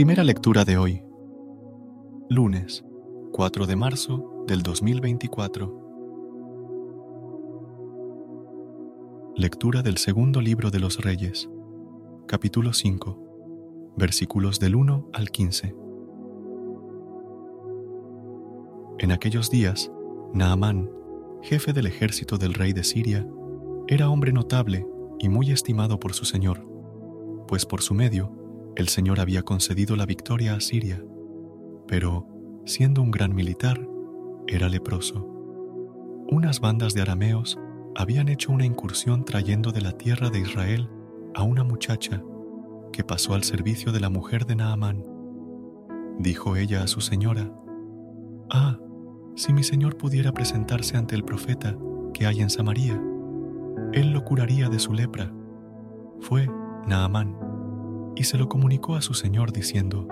Primera lectura de hoy. Lunes, 4 de marzo del 2024. Lectura del segundo libro de los Reyes, capítulo 5, versículos del 1 al 15. En aquellos días, Naamán, jefe del ejército del rey de Siria, era hombre notable y muy estimado por su señor, pues por su medio el Señor había concedido la victoria a Siria, pero, siendo un gran militar, era leproso. Unas bandas de arameos habían hecho una incursión trayendo de la tierra de Israel a una muchacha que pasó al servicio de la mujer de Naamán. Dijo ella a su señora, Ah, si mi señor pudiera presentarse ante el profeta que hay en Samaria, él lo curaría de su lepra. Fue Naamán y se lo comunicó a su señor diciendo,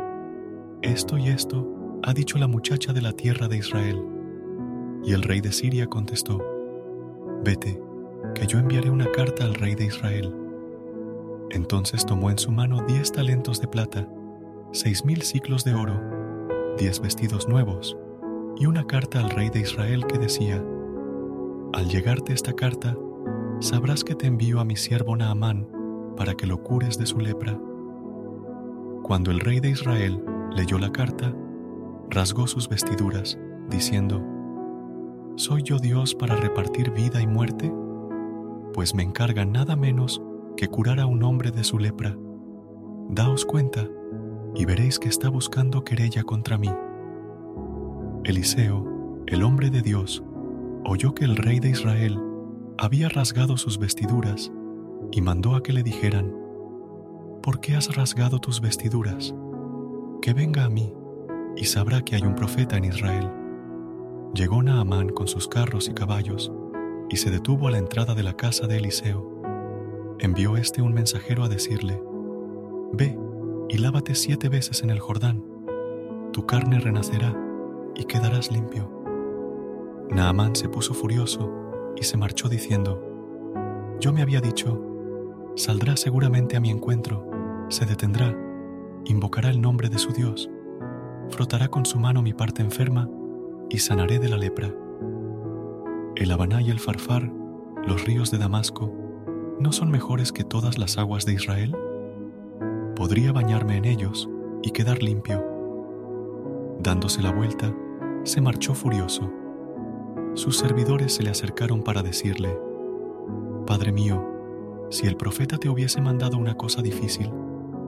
Esto y esto ha dicho la muchacha de la tierra de Israel. Y el rey de Siria contestó, Vete, que yo enviaré una carta al rey de Israel. Entonces tomó en su mano diez talentos de plata, seis mil ciclos de oro, diez vestidos nuevos, y una carta al rey de Israel que decía, Al llegarte esta carta, sabrás que te envío a mi siervo Naamán para que lo cures de su lepra. Cuando el rey de Israel leyó la carta, rasgó sus vestiduras, diciendo, ¿Soy yo Dios para repartir vida y muerte? Pues me encarga nada menos que curar a un hombre de su lepra. Daos cuenta y veréis que está buscando querella contra mí. Eliseo, el hombre de Dios, oyó que el rey de Israel había rasgado sus vestiduras y mandó a que le dijeran, ¿por qué has rasgado tus vestiduras? Que venga a mí y sabrá que hay un profeta en Israel. Llegó Naamán con sus carros y caballos y se detuvo a la entrada de la casa de Eliseo. Envió éste un mensajero a decirle, Ve y lávate siete veces en el Jordán, tu carne renacerá y quedarás limpio. Naamán se puso furioso y se marchó diciendo, Yo me había dicho, saldrá seguramente a mi encuentro, se detendrá, invocará el nombre de su Dios, frotará con su mano mi parte enferma y sanaré de la lepra. El Habaná y el Farfar, los ríos de Damasco, ¿no son mejores que todas las aguas de Israel? Podría bañarme en ellos y quedar limpio. Dándose la vuelta, se marchó furioso. Sus servidores se le acercaron para decirle, Padre mío, si el profeta te hubiese mandado una cosa difícil,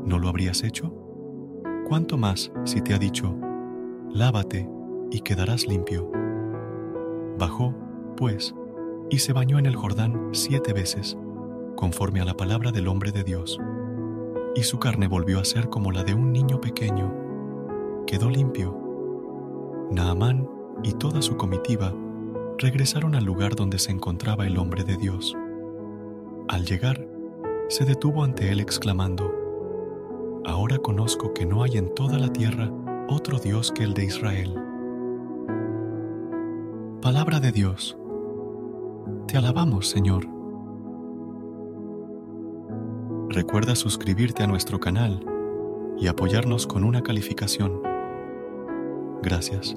¿no lo habrías hecho? ¿Cuánto más si te ha dicho, lávate y quedarás limpio? Bajó, pues, y se bañó en el Jordán siete veces, conforme a la palabra del hombre de Dios. Y su carne volvió a ser como la de un niño pequeño. Quedó limpio. Naamán y toda su comitiva regresaron al lugar donde se encontraba el hombre de Dios. Al llegar, se detuvo ante él exclamando, Ahora conozco que no hay en toda la tierra otro Dios que el de Israel. Palabra de Dios. Te alabamos, Señor. Recuerda suscribirte a nuestro canal y apoyarnos con una calificación. Gracias.